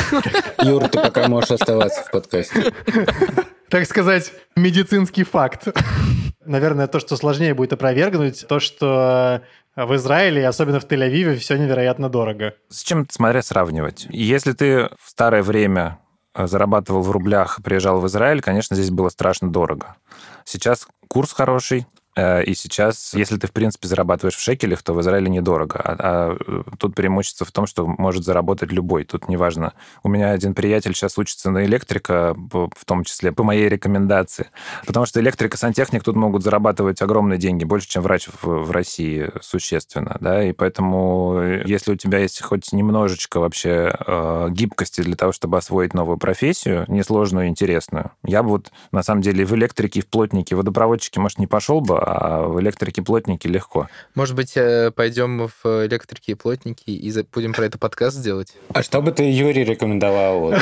Юр, ты пока можешь оставаться в подкасте. Так сказать, медицинский факт. Наверное, то, что сложнее будет опровергнуть, то, что в Израиле, особенно в Тель-Авиве, все невероятно дорого. С чем, смотря, сравнивать? Если ты в старое время э, зарабатывал в рублях, приезжал в Израиль, конечно, здесь было страшно дорого. Сейчас курс хороший, Э, и сейчас, если ты, в принципе, зарабатываешь в шекелях, то в Израиле недорого. А, а э, тут преимущество в том, что может заработать любой. Тут неважно. У меня один приятель сейчас учится на электрика, в том числе по моей рекомендации. Потому что электрик и сантехник тут могут зарабатывать огромные деньги, больше, чем врач в, в России существенно. Да? И поэтому, э, если у тебя есть хоть немножечко вообще э, гибкости для того, чтобы освоить новую профессию, несложную и интересную, я бы вот, на самом деле, в электрике, в плотнике, водопроводчике, может, не пошел бы, а в электрике плотники легко. Может быть, э, пойдем в электрике и плотники и будем про это подкаст делать? А что бы ты Юрий рекомендовал?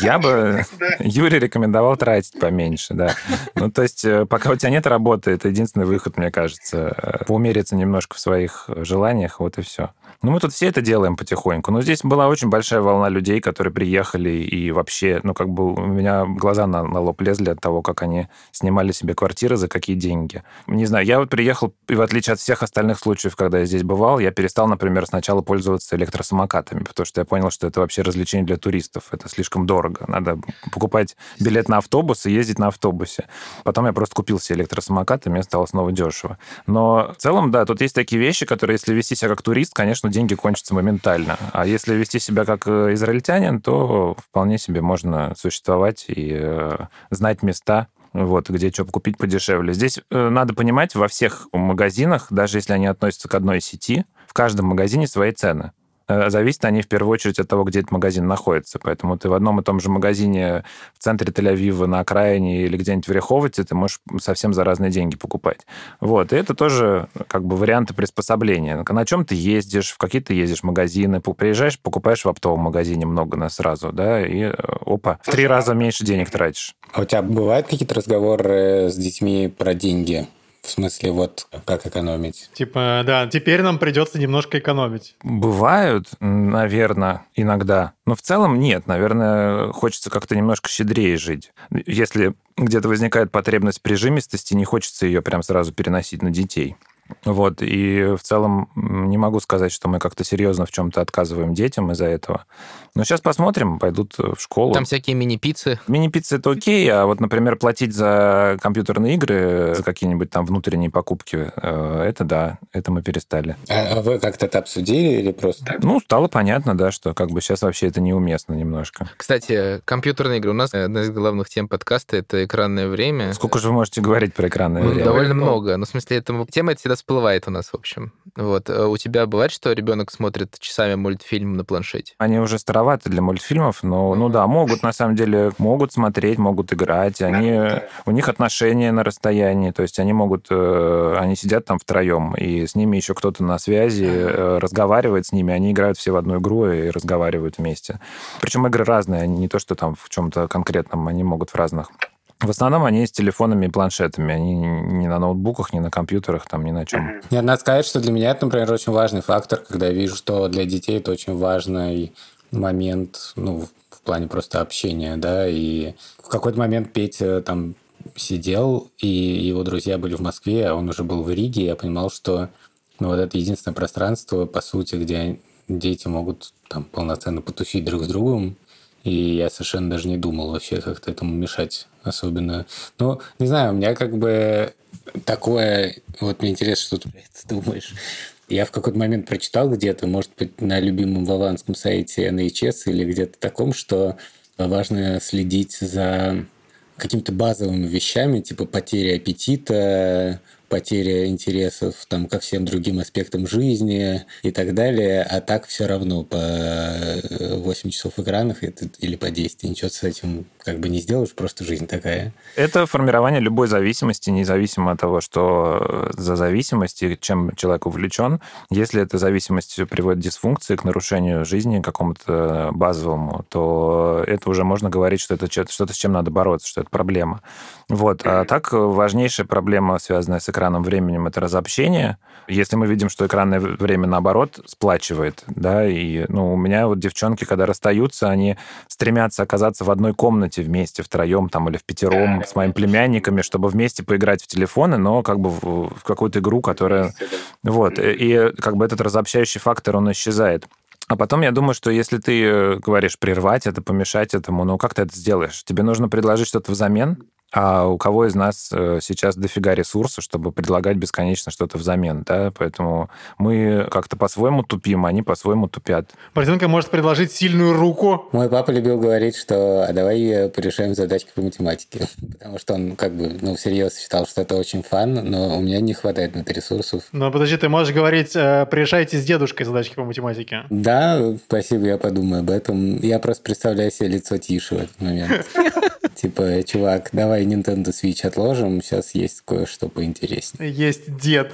Я бы Юрий рекомендовал тратить поменьше, да. Ну, то есть, э, пока у тебя нет работы, это единственный выход, мне кажется. Э, поумериться немножко в своих желаниях, вот и все. Ну, мы тут все это делаем потихоньку. Но здесь была очень большая волна людей, которые приехали, и вообще, ну, как бы у меня глаза на, на лоб лезли от того, как они снимали себе квартиры, за какие деньги. Не знаю, я вот приехал, и в отличие от всех остальных случаев, когда я здесь бывал, я перестал, например, сначала пользоваться электросамокатами, потому что я понял, что это вообще развлечение для туристов. Это слишком дорого. Надо покупать билет на автобус и ездить на автобусе. Потом я просто купил себе электросамокат, и мне стало снова дешево. Но в целом, да, тут есть такие вещи, которые, если вести себя как турист, конечно, деньги кончатся моментально. А если вести себя как э, израильтянин, то вполне себе можно существовать и э, знать места, вот, где что купить подешевле. Здесь э, надо понимать, во всех магазинах, даже если они относятся к одной сети, в каждом магазине свои цены. Э, зависят они в первую очередь от того, где этот магазин находится. Поэтому ты в одном и том же магазине в центре Тель-Авива, на окраине или где-нибудь в Реховоте ты можешь совсем за разные деньги покупать. Вот. И это тоже как бы варианты приспособления. На чем ты ездишь, в какие ты ездишь магазины, приезжаешь, покупаешь в оптовом магазине много на сразу, да, и э, опа, в три раза меньше денег тратишь. А у тебя бывают какие-то разговоры с детьми про деньги? В смысле, вот как экономить? Типа, да, теперь нам придется немножко экономить. Бывают, наверное, иногда. Но в целом нет. Наверное, хочется как-то немножко щедрее жить. Если где-то возникает потребность прижимистости, не хочется ее прям сразу переносить на детей. Вот, и в целом не могу сказать, что мы как-то серьезно в чем-то отказываем детям из-за этого. Но сейчас посмотрим, пойдут в школу. Там всякие мини-пиццы. Мини-пиццы это окей, а вот, например, платить за компьютерные игры, за какие-нибудь там внутренние покупки, э, это да, это мы перестали. А, а вы как-то это обсудили или просто так? Ну, стало понятно, да, что как бы сейчас вообще это неуместно немножко. Кстати, компьютерные игры. У нас одна из главных тем подкаста — это экранное время. Сколько же вы можете говорить про экранное Ну, время? Довольно много. Ну, в смысле, эта тема это всегда всплывает у нас, в общем. Вот. А У тебя бывает, что ребенок смотрит часами мультфильм на планшете? Они уже староваты для мультфильмов, но, ну да, могут, на самом деле, могут смотреть, могут играть. Они, у них отношения на расстоянии, то есть они могут, э, они сидят там втроем, и с ними еще кто-то на связи, э, разговаривает с ними, они играют все в одну игру и разговаривают вместе. Причем игры разные, они не то, что там в чем-то конкретном, они могут в разных. В основном они с телефонами и планшетами, они не на ноутбуках, не на компьютерах, там, ни на чем. Нет, надо сказать, что для меня это, например, очень важный фактор, когда я вижу, что для детей это очень важный момент, ну, в плане просто общения, да, и в какой-то момент Петя там сидел, и его друзья были в Москве, а он уже был в Риге, и я понимал, что ну, вот это единственное пространство, по сути, где дети могут там полноценно потусить друг с другом, и я совершенно даже не думал вообще как-то этому мешать особенно. Ну, не знаю, у меня как бы такое... Вот мне интересно, что ты про думаешь. Я в какой-то момент прочитал где-то, может быть, на любимом ваванском сайте NHS или где-то таком, что важно следить за какими-то базовыми вещами, типа потери аппетита, потеря интересов там, ко всем другим аспектам жизни и так далее, а так все равно по 8 часов в экранах или по 10, ты ничего с этим как бы не сделаешь, просто жизнь такая. Это формирование любой зависимости, независимо от того, что за зависимость и чем человек увлечен. Если эта зависимость приводит к дисфункции, к нарушению жизни какому-то базовому, то это уже можно говорить, что это что-то, с чем надо бороться, что это проблема. Вот. А так важнейшая проблема, связанная с экраном временем, это разобщение. Если мы видим, что экранное время, наоборот, сплачивает, да, и ну, у меня вот девчонки, когда расстаются, они стремятся оказаться в одной комнате вместе, втроем там или в пятером с моими племянниками, чтобы вместе поиграть в телефоны, но как бы в, в какую-то игру, которая... Вот. И как бы этот разобщающий фактор, он исчезает. А потом я думаю, что если ты говоришь прервать это, помешать этому, ну как ты это сделаешь? Тебе нужно предложить что-то взамен, а у кого из нас э, сейчас дофига ресурсов, чтобы предлагать бесконечно что-то взамен, да? Поэтому мы как-то по-своему тупим, они по-своему тупят. Борзенко может предложить сильную руку. Мой папа любил говорить, что а давай порешаем задачки по математике. Потому что он как бы, ну, всерьез считал, что это очень фан, но у меня не хватает на это ресурсов. Но подожди, ты можешь говорить, э, порешайте с дедушкой задачки по математике. Да, спасибо, я подумаю об этом. Я просто представляю себе лицо Тиши в этот момент. Типа, чувак, давай Nintendo Switch отложим, сейчас есть кое-что поинтереснее. Есть дед.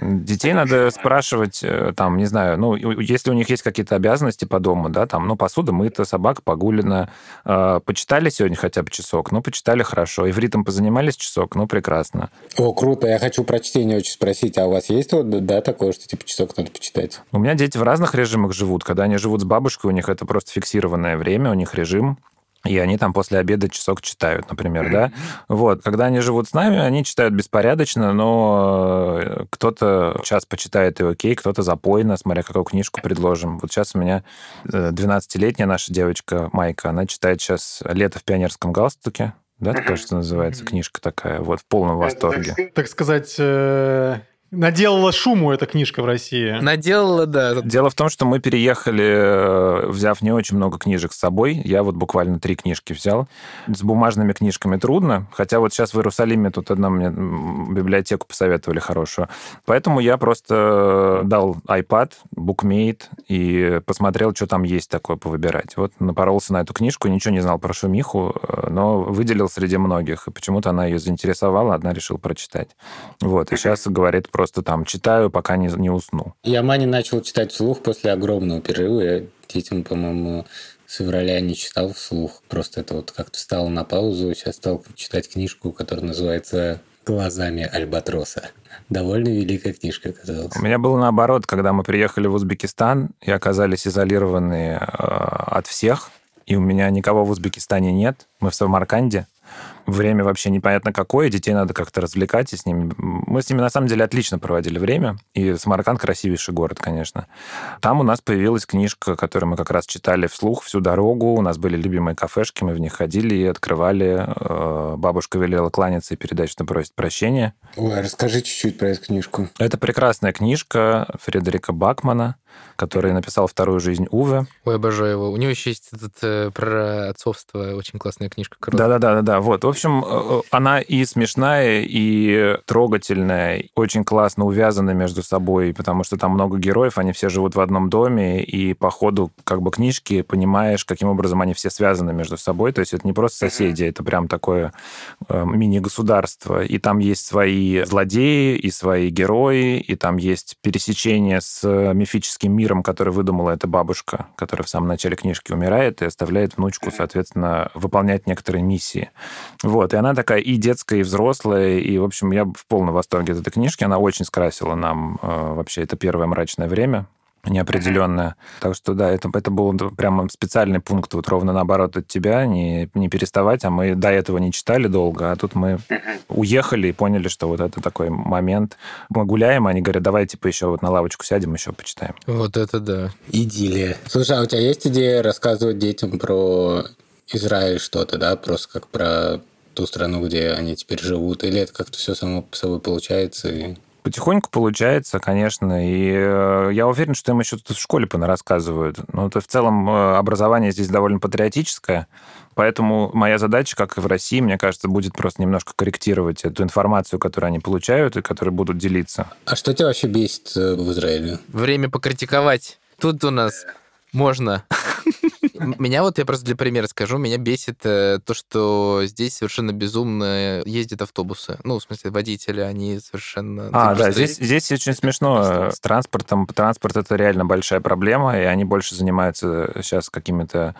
Детей надо спрашивать, э, там, не знаю, ну, если у них есть какие-то обязанности по дому, да, там, ну, посуда мыта, собака погулена, э, почитали сегодня хотя бы часок, ну, почитали хорошо, ивритом позанимались часок, ну, прекрасно. О, круто, я хочу про чтение очень спросить, а у вас есть вот, да, такое, что, типа, часок надо почитать? У меня дети в разных режимах живут, когда они живут с бабушкой, у них это просто фиксированное время, у них режим, и они там после обеда часок читают, например, да. Вот, когда они живут с нами, они читают беспорядочно, но э, кто-то час почитает и окей, кто-то запойно, смотря какую книжку предложим. Вот сейчас у меня 12-летняя наша девочка Майка, она читает сейчас «Лето в пионерском галстуке», да, это кажется, называется книжка такая, вот, в полном восторге. Так сказать, э, Наделала шуму эта книжка в России. Наделала, да. Дело в том, что мы переехали, э, взяв не очень много книжек с собой. Я вот буквально три книжки взял. С бумажными книжками трудно. Хотя вот сейчас в Иерусалиме тут одна мне библиотеку посоветовали хорошую. Поэтому я просто дал iPad, BookMate и посмотрел, что там есть такое повыбирать. Вот напоролся на эту книжку, ничего не знал про шумиху, э, но выделил среди многих. И почему-то она ее заинтересовала, одна решила прочитать. Вот. И сейчас говорит просто там читаю, пока не, не усну. Я Мани начал читать вслух после огромного перерыва. Я детям, по-моему, с февраля не читал вслух. Просто это вот как-то стало на паузу. Сейчас стал читать книжку, которая называется глазами альбатроса. Довольно великая книжка оказалась. У меня было наоборот, когда мы приехали в Узбекистан и оказались изолированы э, от всех, и у меня никого в Узбекистане нет. Мы в Самарканде время вообще непонятно какое, детей надо как-то развлекать и с ними. Мы с ними, на самом деле, отлично проводили время, и Самарканд красивейший город, конечно. Там у нас появилась книжка, которую мы как раз читали вслух всю дорогу, у нас были любимые кафешки, мы в них ходили и открывали. Э, бабушка велела кланяться и передать, что просит прощения. Ой, расскажи чуть-чуть про эту книжку. Это прекрасная книжка Фредерика Бакмана, который написал «Вторую жизнь Уве». Ой, обожаю его. У него еще есть этот э, про отцовство очень классная книжка. Да-да-да, вот. В общем, э, э, она и смешная, и трогательная, очень классно увязана между собой, потому что там много героев, они все живут в одном доме, и по ходу как бы книжки понимаешь, каким образом они все связаны между собой. То есть это не просто соседи, это прям такое э, мини-государство. И там есть свои злодеи, и свои герои, и там есть пересечение с мифическим миром, который выдумала эта бабушка, которая в самом начале книжки умирает и оставляет внучку, соответственно, выполнять некоторые миссии. Вот, и она такая и детская, и взрослая, и, в общем, я в полном восторге от этой книжки. Она очень скрасила нам э, вообще это первое мрачное время неопределенная. Mm-hmm. Так что да, это, это был прямо специальный пункт, вот ровно наоборот от тебя, не, не переставать, а мы до этого не читали долго, а тут мы mm-hmm. уехали и поняли, что вот это такой момент. Мы гуляем, а они говорят, давай типа еще вот на лавочку сядем, еще почитаем. Вот это да. Идиллия. Слушай, а у тебя есть идея рассказывать детям про Израиль что-то, да, просто как про ту страну, где они теперь живут, или это как-то все само по собой получается? И... Потихоньку получается, конечно, и э, я уверен, что им еще тут в школе рассказывают. Но это в целом э, образование здесь довольно патриотическое, поэтому моя задача, как и в России, мне кажется, будет просто немножко корректировать эту информацию, которую они получают и которую будут делиться. А что тебя вообще бесит э, в Израиле? Время покритиковать. Тут у нас можно. Меня вот, я просто для примера скажу, меня бесит э, то, что здесь совершенно безумно ездят автобусы. Ну, в смысле, водители, они совершенно... А, да, здесь, здесь очень смешно с транспортом. Транспорт — это реально большая проблема, и они больше занимаются сейчас какими-то...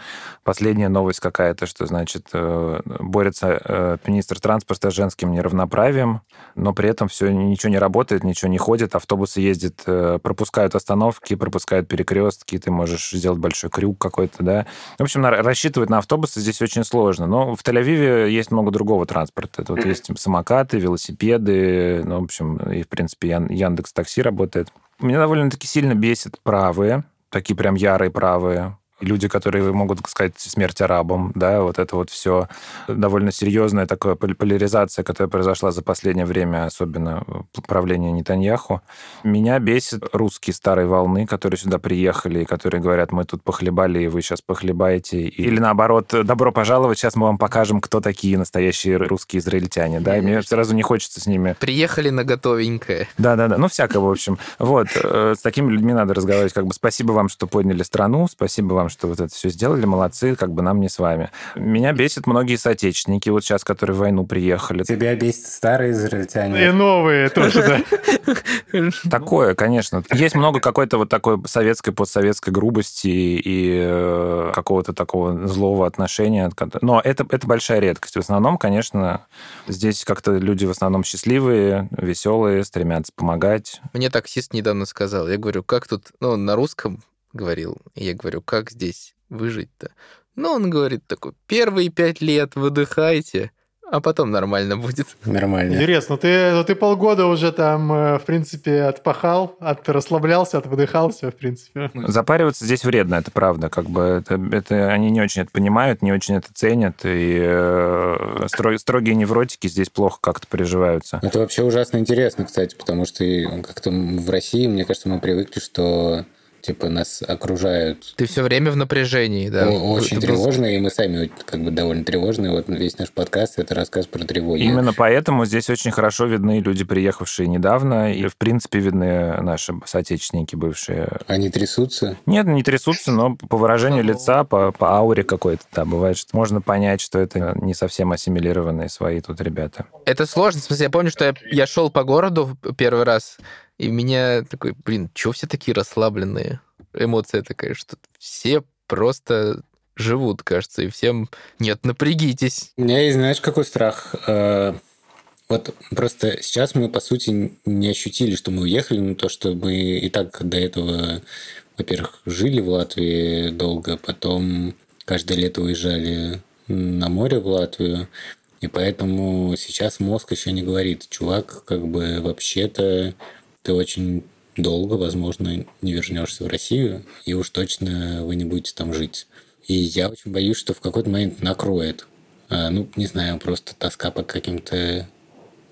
Последняя новость какая-то, что, значит, э, борется э, министр транспорта с женским неравноправием, но при этом все ничего не работает, ничего не ходит, автобусы ездят, пропускают остановки, пропускают перекрестки, ты можешь сделать большой крюк какой-то, да, в общем, рассчитывать на автобусы здесь очень сложно. Но в Тель-Авиве есть много другого транспорта. Это вот есть самокаты, велосипеды, ну, в общем, и, в принципе, Яндекс Такси работает. Меня довольно-таки сильно бесит правые, такие прям ярые правые, люди, которые могут сказать смерть арабам, да, вот это вот все довольно серьезная такая поляризация, которая произошла за последнее время, особенно правление Нетаньяху. Меня бесит русские старой волны, которые сюда приехали и которые говорят, мы тут похлебали, и вы сейчас похлебаете. Или наоборот, добро пожаловать, сейчас мы вам покажем, кто такие настоящие русские израильтяне, да, и мне сразу не хочется с ними. Приехали на готовенькое. Да-да-да, ну всякое, в общем. Вот, э, с такими людьми надо разговаривать, как бы спасибо вам, что подняли страну, спасибо вам, что вот это все сделали, молодцы, как бы нам не с вами. Меня бесит многие соотечественники, вот сейчас, которые в войну приехали. Тебя бесит старые израильтяне. И новые тоже, да. Такое, конечно. Есть много какой-то вот такой советской, постсоветской грубости и э, какого-то такого злого отношения. Но это, это большая редкость. В основном, конечно, здесь как-то люди в основном счастливые, веселые, стремятся помогать. Мне таксист недавно сказал, я говорю, как тут, ну, на русском говорил. И я говорю, как здесь выжить-то? Ну, он говорит такой, первые пять лет выдыхайте, а потом нормально будет. Нормально. Интересно, ты, ну, ты полгода уже там, э, в принципе, отпахал, от расслаблялся, отвыдыхался, в принципе. Запариваться здесь вредно, это правда. Как бы это, это, они не очень это понимают, не очень это ценят, и э, строгие невротики здесь плохо как-то приживаются. Это вообще ужасно интересно, кстати, потому что как-то в России, мне кажется, мы привыкли, что типа нас окружают. Ты все время в напряжении, да? Очень Ты тревожно, просто... и мы сами как бы довольно тревожные. Вот весь наш подкаст это рассказ про тревогу. Именно поэтому здесь очень хорошо видны люди, приехавшие недавно, и в принципе видны наши соотечественники бывшие. Они трясутся? Нет, не трясутся, но по выражению лица, по, по ауре какой-то, да, бывает, что можно понять, что это не совсем ассимилированные свои тут ребята. Это сложно. В смысле, я помню, что я, я шел по городу первый раз, и меня такой, блин, чего все такие расслабленные? Эмоция такая, что все просто живут, кажется, и всем нет, напрягитесь. У меня есть, знаешь, какой страх? Э, Вот просто сейчас мы, по сути, не ощутили, что мы уехали, но то, что мы и так до этого, во-первых, жили в Латвии долго, потом каждое лето уезжали на море в Латвию, и поэтому сейчас мозг еще не говорит, чувак, как бы вообще-то ты очень долго, возможно, не вернешься в Россию, и уж точно вы не будете там жить. И я очень боюсь, что в какой-то момент накроет. А, ну, не знаю, просто тоска по каким-то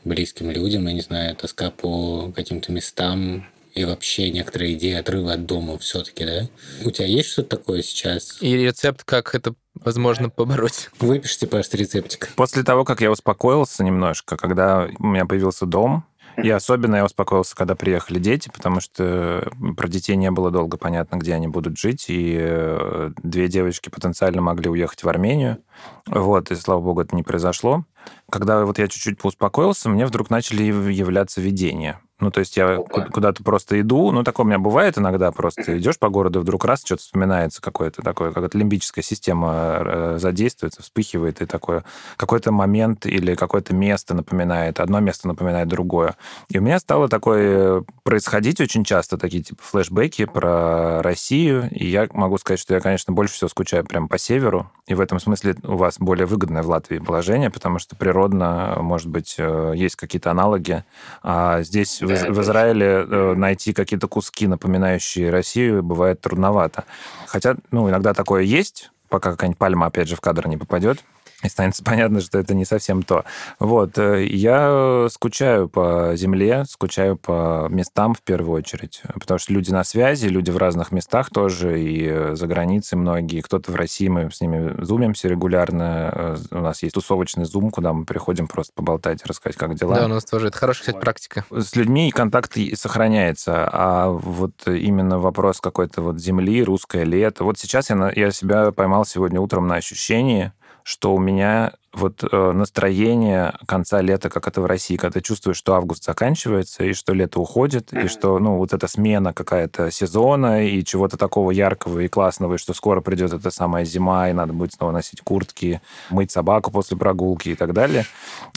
близким людям, я не знаю, тоска по каким-то местам, и вообще некоторые идеи отрыва от дома все-таки, да? У тебя есть что-то такое сейчас? И рецепт, как это возможно побороть. Выпишите, пожалуйста, рецептик. После того, как я успокоился немножко, когда у меня появился дом, и особенно я успокоился, когда приехали дети, потому что про детей не было долго понятно, где они будут жить, и э, две девочки потенциально могли уехать в Армению. Вот, и слава богу, это не произошло. Когда вот я чуть-чуть поуспокоился, мне вдруг начали являться видения. Ну, то есть я куда-то просто иду, ну, такое у меня бывает иногда, просто. Идешь по городу, вдруг раз что-то вспоминается какое-то такое, какая-то лимбическая система э, задействуется, вспыхивает, и такое какой-то момент или какое-то место напоминает, одно место напоминает другое. И у меня стало такое происходить очень часто, такие типа флешбеки про Россию, и я могу сказать, что я, конечно, больше всего скучаю прямо по северу, и в этом смысле у вас более выгодное в Латвии положение, потому что природно, может быть, э, есть какие-то аналоги, а здесь в, в Израиле э, найти какие-то куски, напоминающие Россию, бывает трудновато. Хотя, ну, иногда такое есть, пока какая-нибудь пальма, опять же, в кадр не попадет и становится понятно, что это не совсем то. Вот. Э, я скучаю по земле, скучаю по местам в первую очередь, потому что люди на связи, люди в разных местах тоже, и э, за границей многие, кто-то в России, мы с ними зумимся регулярно, э, у нас есть тусовочный зум, куда мы приходим просто поболтать, рассказать, как дела. Да, у нас тоже. Это хорошая, кстати, практика. С людьми контакт сохраняется, а вот именно вопрос какой-то вот земли, русское лето. Вот сейчас я, я себя поймал сегодня утром на ощущении, что у меня вот э, настроение конца лета, как это в России, когда чувствуешь, что август заканчивается, и что лето уходит, mm-hmm. и что, ну, вот эта смена какая-то сезона, и чего-то такого яркого и классного, и что скоро придет эта самая зима, и надо будет снова носить куртки, мыть собаку после прогулки и так далее.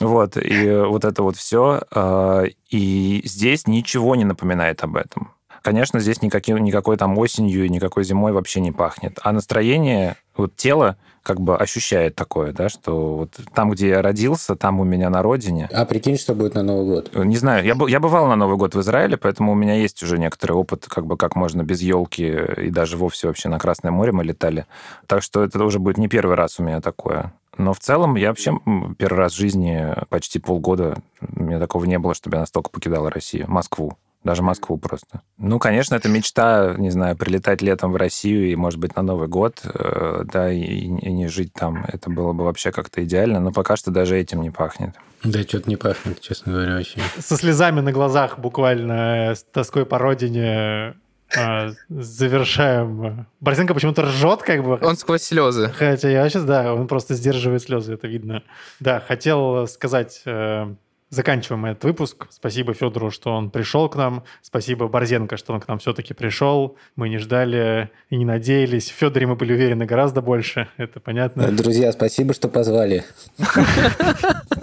Вот, и вот это вот все. Э, и здесь ничего не напоминает об этом. Конечно, здесь никаким, никакой там осенью и никакой зимой вообще не пахнет. А настроение, вот тело как бы ощущает такое, да, что вот там, где я родился, там у меня на родине. А прикинь, что будет на Новый год? Не знаю, я, я бывал на Новый год в Израиле, поэтому у меня есть уже некоторый опыт, как бы как можно без елки и даже вовсе вообще на Красное море мы летали. Так что это уже будет не первый раз у меня такое. Но в целом я вообще первый раз в жизни почти полгода, у меня такого не было, чтобы я настолько покидал Россию, Москву даже Москву просто. Ну, конечно, это мечта, не знаю, прилетать летом в Россию и, может быть, на Новый год, э, да, и, и не жить там. Это было бы вообще как-то идеально, но пока что даже этим не пахнет. Да, что-то не пахнет, честно говоря, вообще. Со слезами на глазах буквально, с тоской по родине а, завершаем. Борисенко почему-то ржет, как бы. Он сквозь слезы. Хотя я сейчас, да, он просто сдерживает слезы, это видно. Да, хотел сказать э, заканчиваем этот выпуск. Спасибо Федору, что он пришел к нам. Спасибо Борзенко, что он к нам все-таки пришел. Мы не ждали и не надеялись. В Федоре мы были уверены гораздо больше. Это понятно. Друзья, спасибо, что позвали.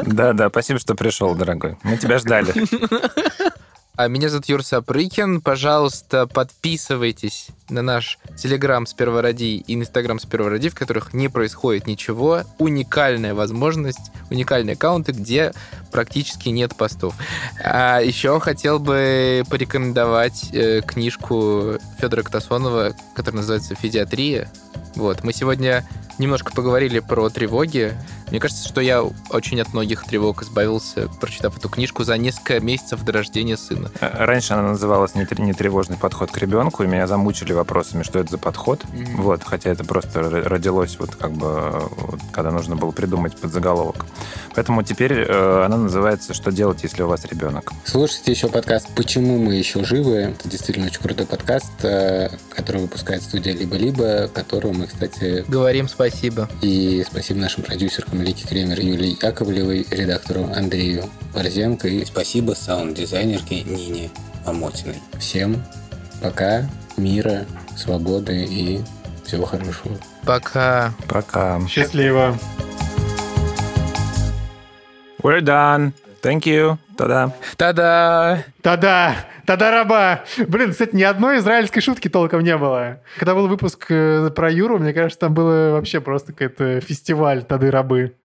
Да-да, спасибо, что пришел, дорогой. Мы тебя ждали. А меня зовут Юр Сапрыкин. Пожалуйста, подписывайтесь на наш Телеграм с Первороди и Инстаграм с Первороди, в которых не происходит ничего. Уникальная возможность, уникальные аккаунты, где практически нет постов. А еще хотел бы порекомендовать э, книжку Федора Катасонова, которая называется «Физиатрия». Вот, мы сегодня немножко поговорили про тревоги. Мне кажется, что я очень от многих тревог избавился, прочитав эту книжку за несколько месяцев до рождения сына. Раньше она называлась «Нетревожный подход к ребенку», и меня замучили вопросами, что это за подход. Mm-hmm. Вот, хотя это просто родилось вот как бы, вот, когда нужно было придумать подзаголовок. Поэтому теперь э, она называется «Что делать, если у вас ребенок?». Слушайте еще подкаст «Почему мы еще живы?». Это действительно очень крутой подкаст, э, который выпускает студия «Либо-либо», которого мы, кстати... Говорим спасибо. И спасибо нашим продюсерам Лики Кремер, Юлии Яковлевой, редактору Андрею Борзенко и спасибо саунд-дизайнерке Нине Амотиной. Всем пока, мира, свободы и всего хорошего. Пока. Пока. Счастливо. We're done. Thank you. Та-да. Та-да! Та-да! Та-да, раба! Блин, кстати, ни одной израильской шутки толком не было. Когда был выпуск э, про Юру, мне кажется, там было вообще просто какой-то фестиваль Тады рабы.